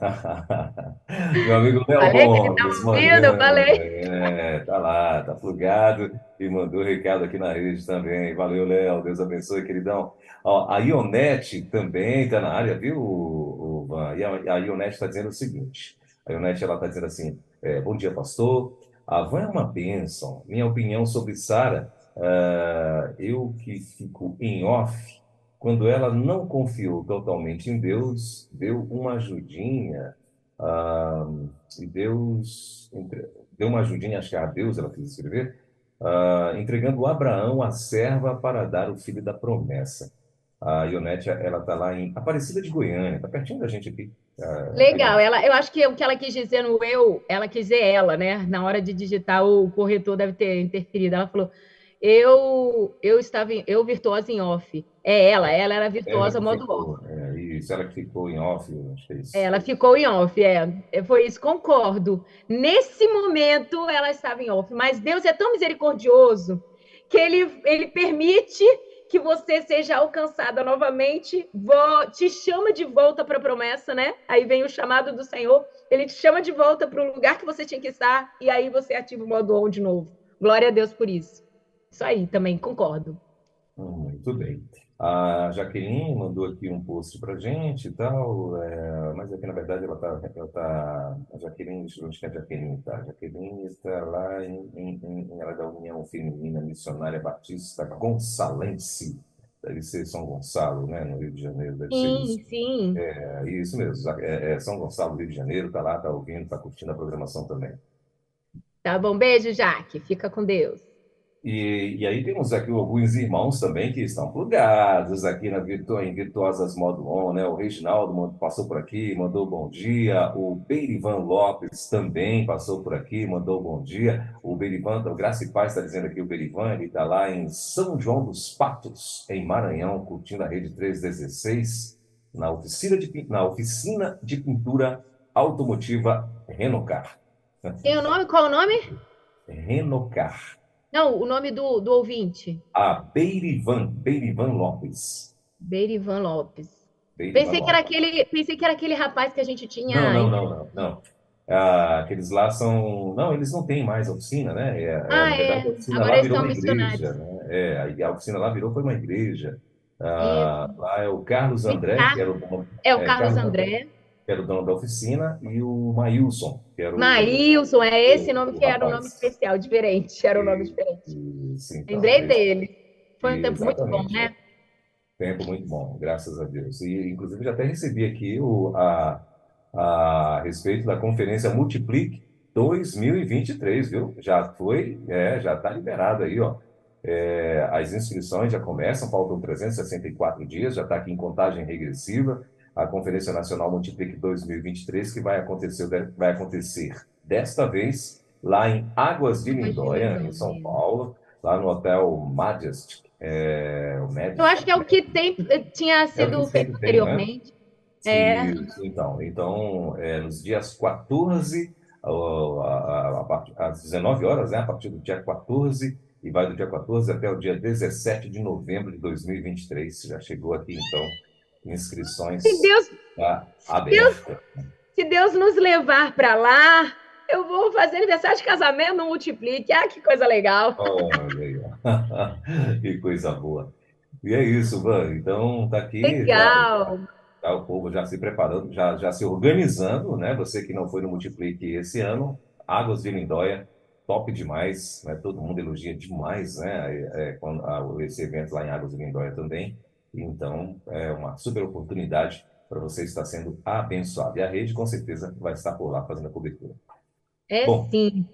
B: Meu amigo Léo
C: Falei ele
B: Gomes,
C: tá ouvindo, falei.
B: é, tá lá, tá plugado e mandou recado aqui na rede também. Valeu, Léo, Deus abençoe, queridão. Ó, a Ionete também tá na área, viu, o? E a, a Ionete está dizendo o seguinte: a Ionete ela está dizendo assim: é, Bom dia, pastor. A Van é uma bênção. Minha opinião sobre Sara, ah, eu que fico em off, quando ela não confiou totalmente em Deus, deu uma ajudinha, ah, e Deus entre- deu uma ajudinha, acho que a Deus ela quis escrever, ah, entregando Abraão a serva para dar o filho da promessa. A Ionete, ela está lá em Aparecida de Goiânia, está pertinho da gente aqui. Ah,
C: Legal, ela, eu acho que o que ela quis dizer no eu, ela quis dizer ela, né? Na hora de digitar, o corretor deve ter interferido. Ela falou: eu, eu estava em, eu virtuosa em off. É ela, ela era
B: Ela
C: virtuosa
B: que
C: modo
B: ficou,
C: off.
B: é, isso, ela ficou em off, acho que é isso.
C: Ela ficou em off, é. É, Foi isso, concordo. Nesse momento, ela estava em off. Mas Deus é tão misericordioso que ele, ele permite que você seja alcançada novamente, te chama de volta para a promessa, né? Aí vem o chamado do Senhor, ele te chama de volta para o lugar que você tinha que estar, e aí você ativa o modo on de novo. Glória a Deus por isso. Isso aí, também concordo.
B: Hum, Muito bem. A Jaqueline mandou aqui um post para gente e tal, é, mas aqui na verdade ela está, ela tá, a Jaqueline, deixa eu ver onde que a Jaqueline está. A Jaqueline está lá em, em, em- ela é da União Feminina Missionária Batista Gonçalense, deve ser São Gonçalo, né, no Rio de Janeiro, deve ser isso.
C: Sim, sim.
B: É isso mesmo, é, é São Gonçalo, Rio de Janeiro, está lá, está ouvindo, está curtindo a programação também.
C: Tá bom, beijo, Jaque. Fica com Deus.
B: E, e aí temos aqui alguns irmãos também que estão plugados aqui na Virtu, em Virtuosas Modo On, né? O Reginaldo passou por aqui, mandou bom dia. O Beirivan Lopes também passou por aqui, mandou bom dia. O Beirivan, o Graça e Paz está dizendo aqui, o Beirivan, ele está lá em São João dos Patos, em Maranhão, curtindo a Rede 316, na oficina de, na oficina de pintura automotiva Renocar.
C: Tem o nome? Qual o nome?
B: Renocar.
C: Não, o nome do, do ouvinte.
B: Ah, Beirivan, Beirivan Lopes.
C: Beirivan Lopes. Beirivan pensei, Lopes. Que era aquele, pensei que era aquele rapaz que a gente tinha.
B: Não, não, não, não. não. Ah, aqueles lá são. Não, eles não têm mais oficina, né?
C: É, ah, é. Verdade, a oficina Agora lá virou uma igreja.
B: Né? É, a oficina lá virou foi uma igreja. Ah, lá é o Carlos André, que era o
C: dono. É o é, Carlos, Carlos André. André.
B: Que era o dono da oficina, e o Maílson, que era o.
C: Maílson, é esse o, nome que era o nome especial, diferente, era o nome diferente. Isso, então, Lembrei dele. Foi um tempo muito bom, né?
B: Tempo muito bom, graças a Deus. E, inclusive, já até recebi aqui o, a, a respeito da conferência Multiplique 2023, viu? Já foi, é, já está liberado aí, ó. É, as inscrições já começam, faltam 364 dias, já está aqui em contagem regressiva. A Conferência Nacional Multiplique 2023, que vai acontecer, vai acontecer desta vez lá em Águas de Lindóia, em São Paulo, lá no Hotel Majestic. É,
C: Eu acho que é o que tem, tinha sido é feito anteriormente.
B: Né? É. Isso, então, então é, nos dias 14, a, a, a, às 19 horas, né, a partir do dia 14 e vai do dia 14 até o dia 17 de novembro de 2023. Já chegou aqui, então, inscrições
C: se Deus,
B: tá aberta.
C: Deus, se Deus nos levar para lá, eu vou fazer aniversário de casamento no Multiplique. Ah, que coisa legal.
B: Olha que coisa boa. E é isso, Van. Então, tá aqui.
C: Legal.
B: Já, tá o povo já se preparando, já, já se organizando, né? Você que não foi no Multiplique esse ano, Águas de Lindóia, top demais, né? Todo mundo elogia demais, né? É, é quando, a, esse evento lá em Águas de Lindóia também. Então, é uma super oportunidade para você estar sendo abençoado. E a rede, com certeza, vai estar por lá fazendo a cobertura.
C: É Bom, sim.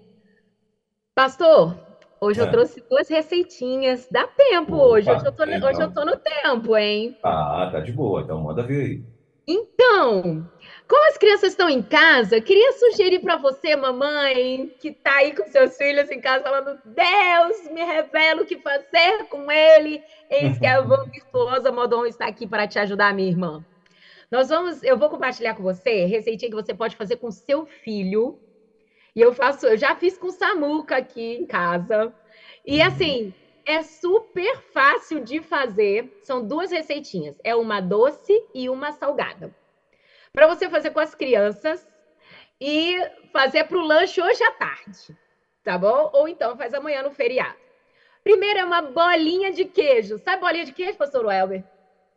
C: Pastor, hoje é. eu trouxe duas receitinhas. Dá tempo Opa, hoje. Hoje eu, tô, então... hoje eu tô no tempo, hein?
B: Ah, tá de boa. Então manda ver aí.
C: Então, como as crianças estão em casa, queria sugerir para você, mamãe, que está aí com seus filhos em casa, falando: Deus, me revela o que fazer com ele. Eis que a avó virtuosa Modon está aqui para te ajudar, minha irmã. Nós vamos, eu vou compartilhar com você receitinha que você pode fazer com seu filho. E eu faço, eu já fiz com Samuca aqui em casa. E uhum. assim, é super fácil de fazer. São duas receitinhas, é uma doce e uma salgada para você fazer com as crianças e fazer para o lanche hoje à tarde, tá bom? Ou então faz amanhã no feriado. Primeiro é uma bolinha de queijo. Sabe bolinha de queijo, pastor Welber?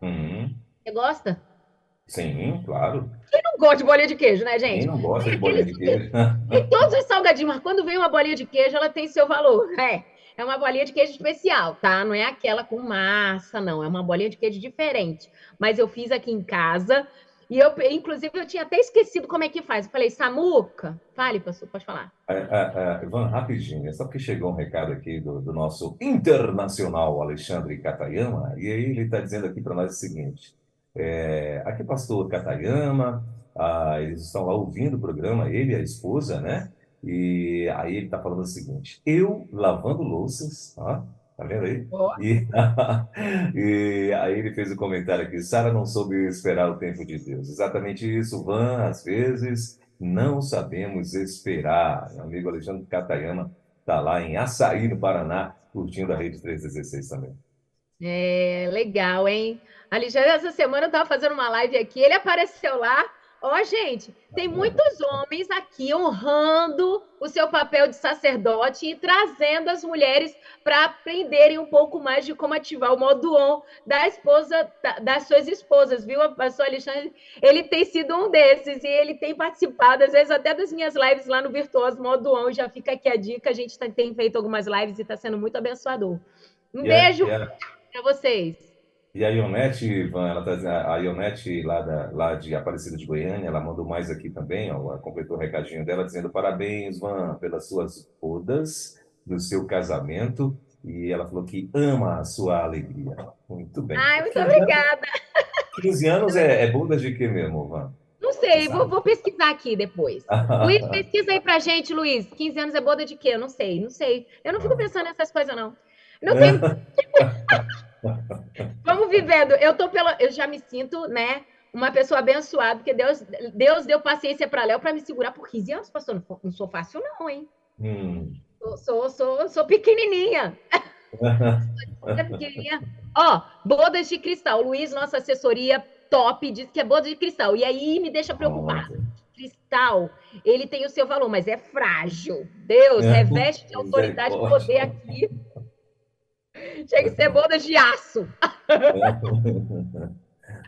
B: Uhum.
C: Você gosta?
B: Sim, claro.
C: Quem não gosta de bolinha de queijo, né, gente?
B: Quem não gosta de bolinha de queijo?
C: Tem todos os salgadinhos, mas quando vem uma bolinha de queijo, ela tem seu valor. É, é uma bolinha de queijo especial, tá? Não é aquela com massa, não. É uma bolinha de queijo diferente. Mas eu fiz aqui em casa e eu, inclusive, eu tinha até esquecido como é que faz. Eu falei, Samuca, fale, pastor, pode falar.
B: É, é, é, Ivan, rapidinho, é só porque chegou um recado aqui do, do nosso internacional Alexandre Catayama, e aí ele está dizendo aqui para nós o seguinte: é, aqui, pastor Catayama, ah, eles estão lá ouvindo o programa, ele e a esposa, né? E aí ele está falando o seguinte: eu lavando louças, ó, vendo aí? Oh. E, e, aí ele fez o um comentário aqui: Sara não soube esperar o tempo de Deus. Exatamente isso, Van, às vezes não sabemos esperar. Meu amigo Alexandre Catayama está lá em Açaí, no Paraná, curtindo a Rede 316 também.
C: É, legal, hein? Alexandre, essa semana eu estava fazendo uma live aqui, ele apareceu lá Ó, oh, gente, tem muitos homens aqui honrando o seu papel de sacerdote e trazendo as mulheres para aprenderem um pouco mais de como ativar o modo on da esposa, das suas esposas, viu? O pastor Alexandre, ele tem sido um desses e ele tem participado, às vezes, até das minhas lives lá no Virtuoso Modo On. Já fica aqui a dica, a gente tem feito algumas lives e está sendo muito abençoador. Um yeah, beijo yeah. para vocês.
B: E a Ionete, Ivan, ela tá, a Ionete lá, da, lá de Aparecida de Goiânia, ela mandou mais aqui também, ó, completou o recadinho dela, dizendo parabéns, Van, pelas suas bodas, do seu casamento, e ela falou que ama a sua alegria. Muito bem.
C: Ai, muito obrigada.
B: 15 anos é, é bodas de quê mesmo, Van?
C: Não sei, vou, vou, pesquisar aqui depois. Luiz, pesquisa aí pra gente, Luiz. 15 anos é boda de quê? Eu não sei, não sei. Eu não fico pensando nessas coisas, não. Não tem. Vamos vivendo. Eu tô pela, eu já me sinto, né, uma pessoa abençoada, porque Deus, Deus deu paciência para Léo para me segurar por 15 anos, pastor. Não, não sou fácil, não, hein?
B: Hum.
C: Sou, sou, sou, sou pequenininha. sou pequenininha. Ó, bodas de cristal. Luiz, nossa assessoria top, diz que é boda de cristal. E aí me deixa preocupada. Cristal, ele tem o seu valor, mas é frágil. Deus, é. reveste de autoridade e poder aqui. Tinha que ser boda de aço.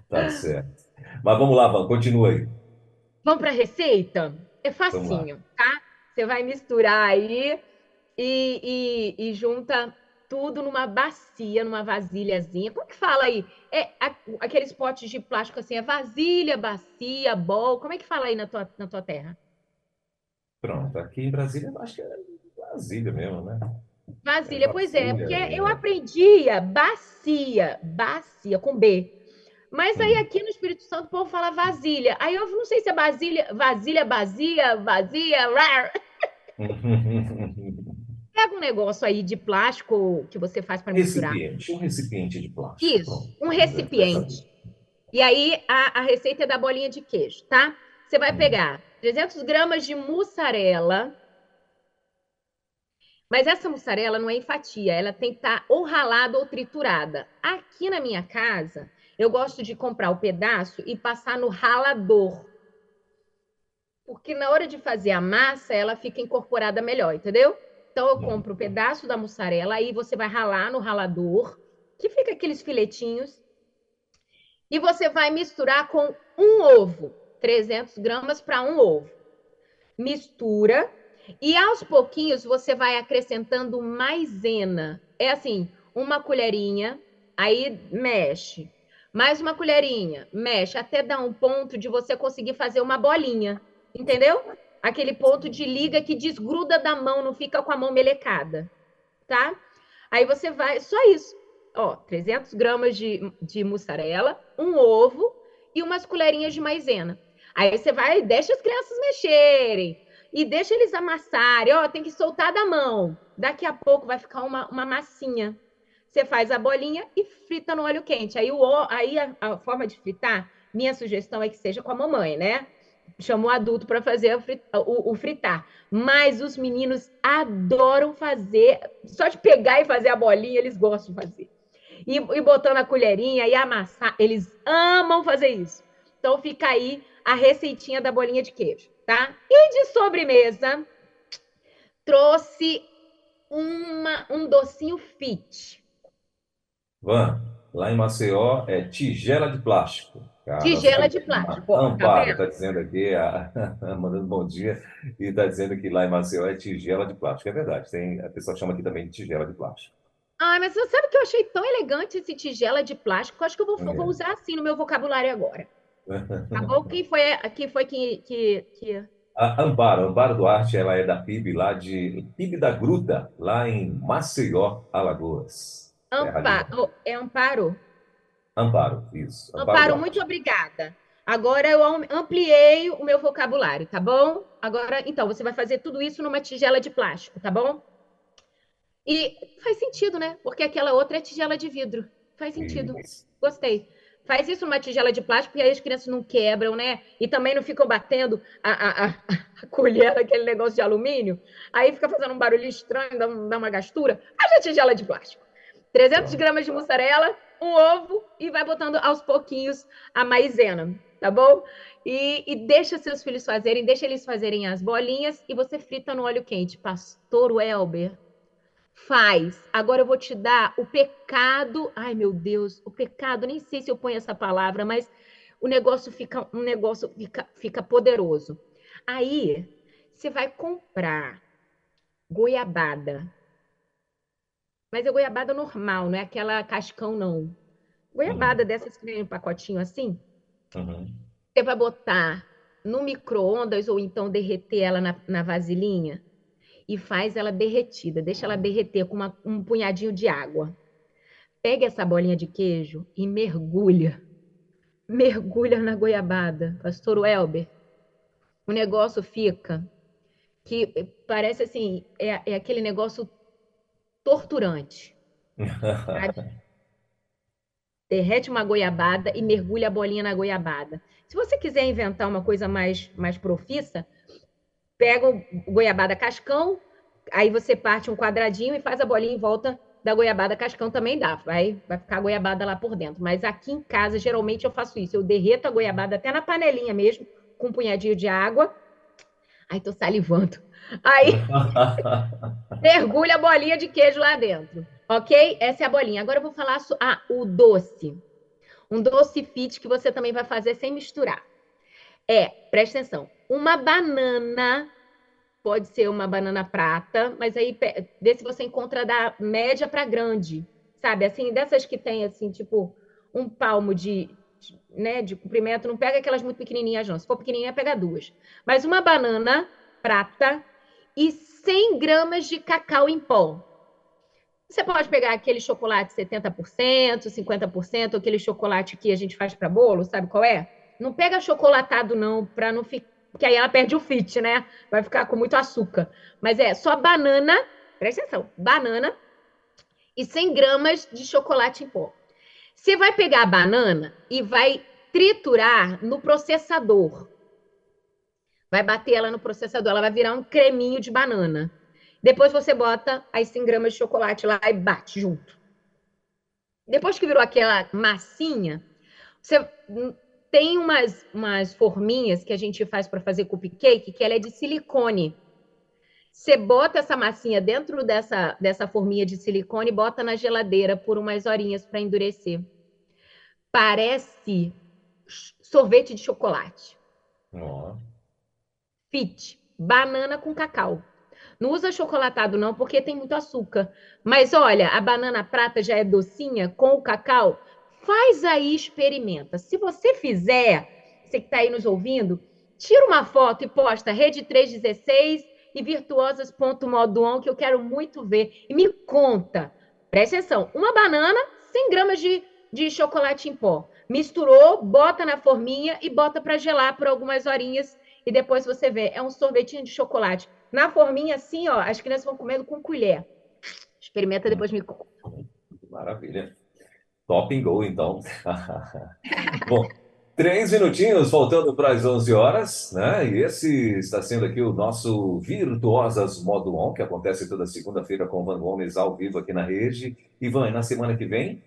B: tá certo. Mas vamos lá, Van, continua aí.
C: Vamos para a receita? É facinho, tá? Você vai misturar aí e, e, e junta tudo numa bacia, numa vasilhazinha. Como que fala aí? É aqueles potes de plástico assim, é vasilha, bacia, bol. Como é que fala aí na tua, na tua terra?
B: Pronto, aqui em Brasília acho que é vasilha mesmo, né?
C: Vasilha, é pois é, porque eu aprendia bacia, bacia com B. Mas aí hum. aqui no Espírito Santo o povo fala vasilha. Aí eu não sei se é vasilha, vasilha, basia, vazia, rar. Pega um negócio aí de plástico que você faz para misturar.
B: Recipiente, um recipiente de plástico.
C: Isso, um recipiente. E aí a, a receita é da bolinha de queijo, tá? Você vai hum. pegar 300 gramas de mussarela, mas essa mussarela não é em fatia, ela tem que estar tá ou ralada ou triturada. Aqui na minha casa, eu gosto de comprar o pedaço e passar no ralador. Porque na hora de fazer a massa, ela fica incorporada melhor, entendeu? Então eu compro o pedaço da mussarela, aí você vai ralar no ralador, que fica aqueles filetinhos, e você vai misturar com um ovo, 300 gramas para um ovo. Mistura e aos pouquinhos você vai acrescentando maisena. É assim, uma colherinha, aí mexe. Mais uma colherinha, mexe, até dar um ponto de você conseguir fazer uma bolinha. Entendeu? Aquele ponto de liga que desgruda da mão, não fica com a mão melecada. Tá? Aí você vai, só isso. Ó, 300 gramas de, de mussarela, um ovo e umas colherinhas de maisena. Aí você vai, deixa as crianças mexerem e deixa eles amassarem. Ó, tem que soltar da mão. Daqui a pouco vai ficar uma, uma massinha. Você faz a bolinha e frita no óleo quente. Aí, o, aí a, a forma de fritar, minha sugestão é que seja com a mamãe, né? Chama o adulto para fazer o, o, fritar. Mas os meninos adoram fazer, só de pegar e fazer a bolinha, eles gostam de fazer. E, e botando a colherinha e amassar, eles amam fazer isso. Então fica aí a receitinha da bolinha de queijo tá? E de sobremesa, trouxe uma, um docinho fit.
B: Van, lá em Maceió é tigela de plástico.
C: Cara, tigela de plástico.
B: Amparo está tá dizendo aqui, a, mandando bom dia, e está dizendo que lá em Maceió é tigela de plástico. É verdade, tem, a pessoa chama aqui também de tigela de plástico.
C: Ah, mas você sabe que eu achei tão elegante esse tigela de plástico? Acho que eu vou, é. vou usar assim no meu vocabulário agora. Bom? Quem foi, quem, foi que, que, que...
B: A Amparo, Amparo Duarte, ela é da PIB lá de PIB da Gruta, lá em Maceió, Alagoas.
C: Amparo, é Amparo?
B: Amparo, isso.
C: Amparo, Amparo muito obrigada. Agora eu ampliei o meu vocabulário, tá bom? Agora, então, você vai fazer tudo isso numa tigela de plástico, tá bom? E faz sentido, né? Porque aquela outra é tigela de vidro. Faz sentido. Isso. Gostei. Faz isso numa tigela de plástico, porque aí as crianças não quebram, né? E também não ficam batendo a, a, a, colher naquele negócio de alumínio. Aí fica fazendo um barulho estranho, dá, dá uma gastura. Haja tigela de plástico. 300 gramas de mussarela, um ovo e vai botando aos pouquinhos a maisena, tá bom? E, e, deixa seus filhos fazerem, deixa eles fazerem as bolinhas e você frita no óleo quente. Pastor Welber, faz. Agora eu vou te dar o pecado. Ai, meu Deus, o pecado, nem sei se eu ponho essa palavra, mas o negócio fica um negócio fica, fica poderoso. Aí você vai comprar goiabada. Mas é goiabada normal, não é aquela cascão, não. Goiabada uhum. dessas que vem um pacotinho assim. Uhum. Você vai botar no micro-ondas ou então derreter ela na, na vasilhinha e faz ela derretida, deixa ela derreter com uma, um punhadinho de água. Pega essa bolinha de queijo e mergulha. Mergulha na goiabada, pastor Welber. O negócio fica que parece assim, é, é aquele negócio torturante. Derrete uma goiabada e mergulha a bolinha na goiabada. Se você quiser inventar uma coisa mais, mais profissa, pega o goiabada cascão, Aí você parte um quadradinho e faz a bolinha em volta da goiabada cascão também dá. Vai, vai ficar a goiabada lá por dentro. Mas aqui em casa, geralmente eu faço isso. Eu derreto a goiabada até na panelinha mesmo, com um punhadinho de água. Aí tô salivando. Aí mergulha a bolinha de queijo lá dentro. Ok? Essa é a bolinha. Agora eu vou falar. So... Ah, o doce. Um doce fit que você também vai fazer sem misturar. É, presta atenção, uma banana pode ser uma banana prata, mas aí vê se você encontra da média para grande, sabe? Assim, dessas que tem assim, tipo, um palmo de, né, de comprimento, não pega aquelas muito pequenininhas não. Se for pequenininha, pega duas. Mas uma banana prata e 100 gramas de cacau em pó. Você pode pegar aquele chocolate 70%, 50%, aquele chocolate que a gente faz para bolo, sabe qual é? Não pega chocolatado não, para não ficar porque aí ela perde o fit, né? Vai ficar com muito açúcar. Mas é só banana, presta atenção, banana e 100 gramas de chocolate em pó. Você vai pegar a banana e vai triturar no processador. Vai bater ela no processador, ela vai virar um creminho de banana. Depois você bota as 100 gramas de chocolate lá e bate junto. Depois que virou aquela massinha, você tem umas, umas forminhas que a gente faz para fazer cupcake, que ela é de silicone. Você bota essa massinha dentro dessa, dessa forminha de silicone e bota na geladeira por umas horinhas para endurecer. Parece sorvete de chocolate. Oh. Fit. Banana com cacau. Não usa chocolatado, não, porque tem muito açúcar. Mas olha, a banana prata já é docinha com o cacau. Faz aí, experimenta. Se você fizer, você que está aí nos ouvindo, tira uma foto e posta Rede 316 e virtuosas.modoon, que eu quero muito ver. E me conta, presta atenção, uma banana, 100 gramas de, de chocolate em pó. Misturou, bota na forminha e bota para gelar por algumas horinhas. E depois você vê, é um sorvetinho de chocolate. Na forminha, assim, ó, as crianças vão comendo com colher. Experimenta, depois me conta.
B: Maravilha. Top and go, então. Bom, três minutinhos faltando para as 11 horas, né? E esse está sendo aqui o nosso Virtuosas Modo On, que acontece toda segunda-feira com o Van Gomes ao vivo aqui na rede. Ivan, e na semana que vem,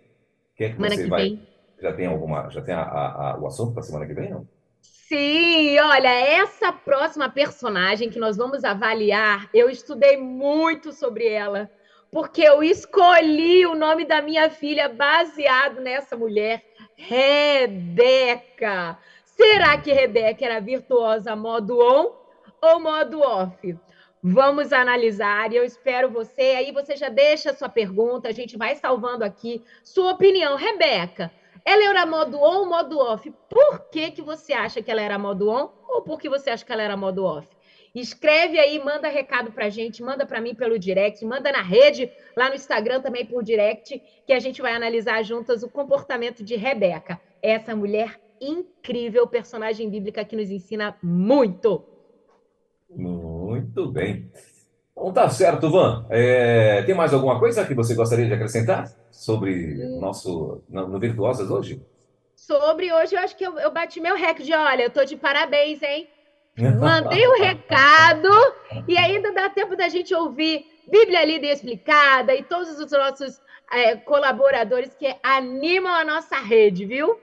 B: quem é que semana você que vai? Vem. Já tem alguma, já tem a, a, a, o assunto para a semana que vem, não?
C: Sim, olha, essa próxima personagem que nós vamos avaliar, eu estudei muito sobre ela porque eu escolhi o nome da minha filha baseado nessa mulher, Rebeca. Será que Rebeca era virtuosa modo on ou modo off? Vamos analisar e eu espero você. Aí você já deixa a sua pergunta, a gente vai salvando aqui sua opinião. Rebeca, ela era modo on ou modo off? Por que, que você acha que ela era modo on ou por que você acha que ela era modo off? Escreve aí, manda recado pra gente, manda para mim pelo direct, manda na rede, lá no Instagram também por direct, que a gente vai analisar juntas o comportamento de Rebeca, essa mulher incrível, personagem bíblica que nos ensina muito.
B: Muito bem. Bom, tá certo, Van. É, tem mais alguma coisa que você gostaria de acrescentar sobre hum. nosso no, no Virtuosas hoje?
C: Sobre hoje, eu acho que eu, eu bati meu recorde. Olha, eu tô de parabéns, hein? Mandei o um recado e ainda dá tempo da gente ouvir Bíblia Lida e Explicada e todos os nossos é, colaboradores que animam a nossa rede, viu?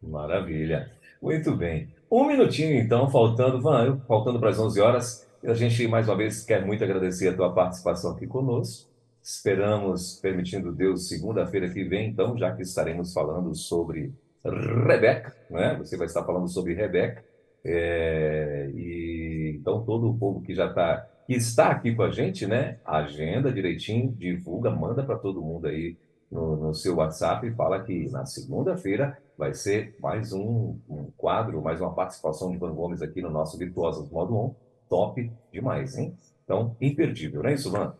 B: Maravilha. Muito bem. Um minutinho, então, faltando, Van, faltando para as 11 horas. A gente, mais uma vez, quer muito agradecer a tua participação aqui conosco. Esperamos, permitindo Deus, segunda-feira que vem, então, já que estaremos falando sobre Rebeca, né? Você vai estar falando sobre Rebeca. É, e então todo o povo que já está que está aqui com a gente, né? Agenda direitinho, divulga, manda para todo mundo aí no, no, seu WhatsApp e fala que na segunda-feira vai ser mais um, um, quadro, mais uma participação de Van Gomes aqui no nosso Virtuosas Modo On. Top demais, hein? Então, imperdível, não é isso, Van?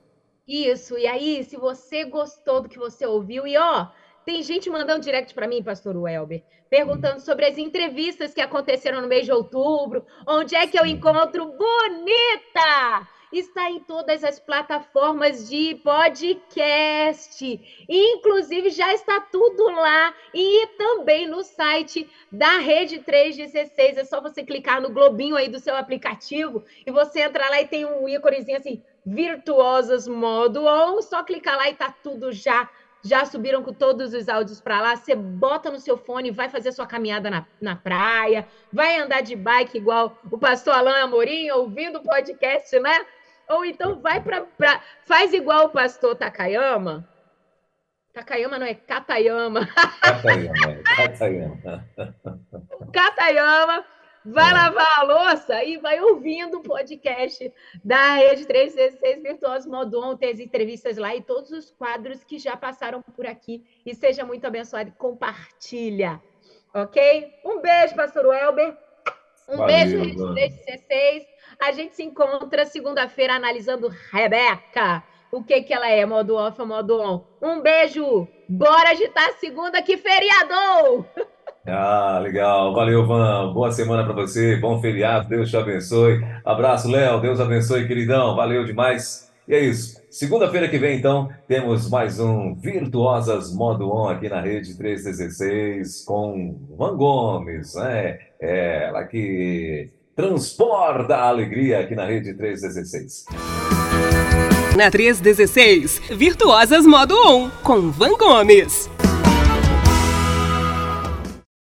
C: Isso, e aí, se você gostou do que você ouviu, e ó, tem gente mandando direct para mim, pastor Welber, perguntando sobre as entrevistas que aconteceram no mês de outubro. Onde é que eu encontro bonita? Está em todas as plataformas de podcast. Inclusive, já está tudo lá. E também no site da Rede 316. É só você clicar no globinho aí do seu aplicativo e você entra lá e tem um íconezinho assim, Virtuosas Modo On. Só clicar lá e tá tudo já. Já subiram com todos os áudios para lá. Você bota no seu fone, vai fazer sua caminhada na, na praia, vai andar de bike igual o pastor Alain Amorim, ouvindo o podcast, né? Ou então vai para. Faz igual o pastor Takayama. Takayama não é Katayama.
B: Katayama, Katayama.
C: Katayama vai lavar a louça e vai ouvindo o podcast da Rede 316 Virtuoso Modon, tem as entrevistas lá e todos os quadros que já passaram por aqui. E seja muito abençoado e compartilha, ok? Um beijo, pastor Welber. Um Valeu, beijo, Rede 316. A gente se encontra segunda-feira analisando Rebeca. O que, que ela é, modo off ou modo on? Um beijo! Bora agitar segunda, que feriador!
B: Ah, legal. Valeu, Van. Boa semana para você. Bom feriado. Deus te abençoe. Abraço, Léo. Deus abençoe, queridão. Valeu demais. E é isso. Segunda-feira que vem, então, temos mais um Virtuosas Modo On aqui na Rede 316 com Van Gomes, né? É, ela que transporta a alegria aqui na Rede 316.
A: Na 316, Virtuosas Modo On com Van Gomes.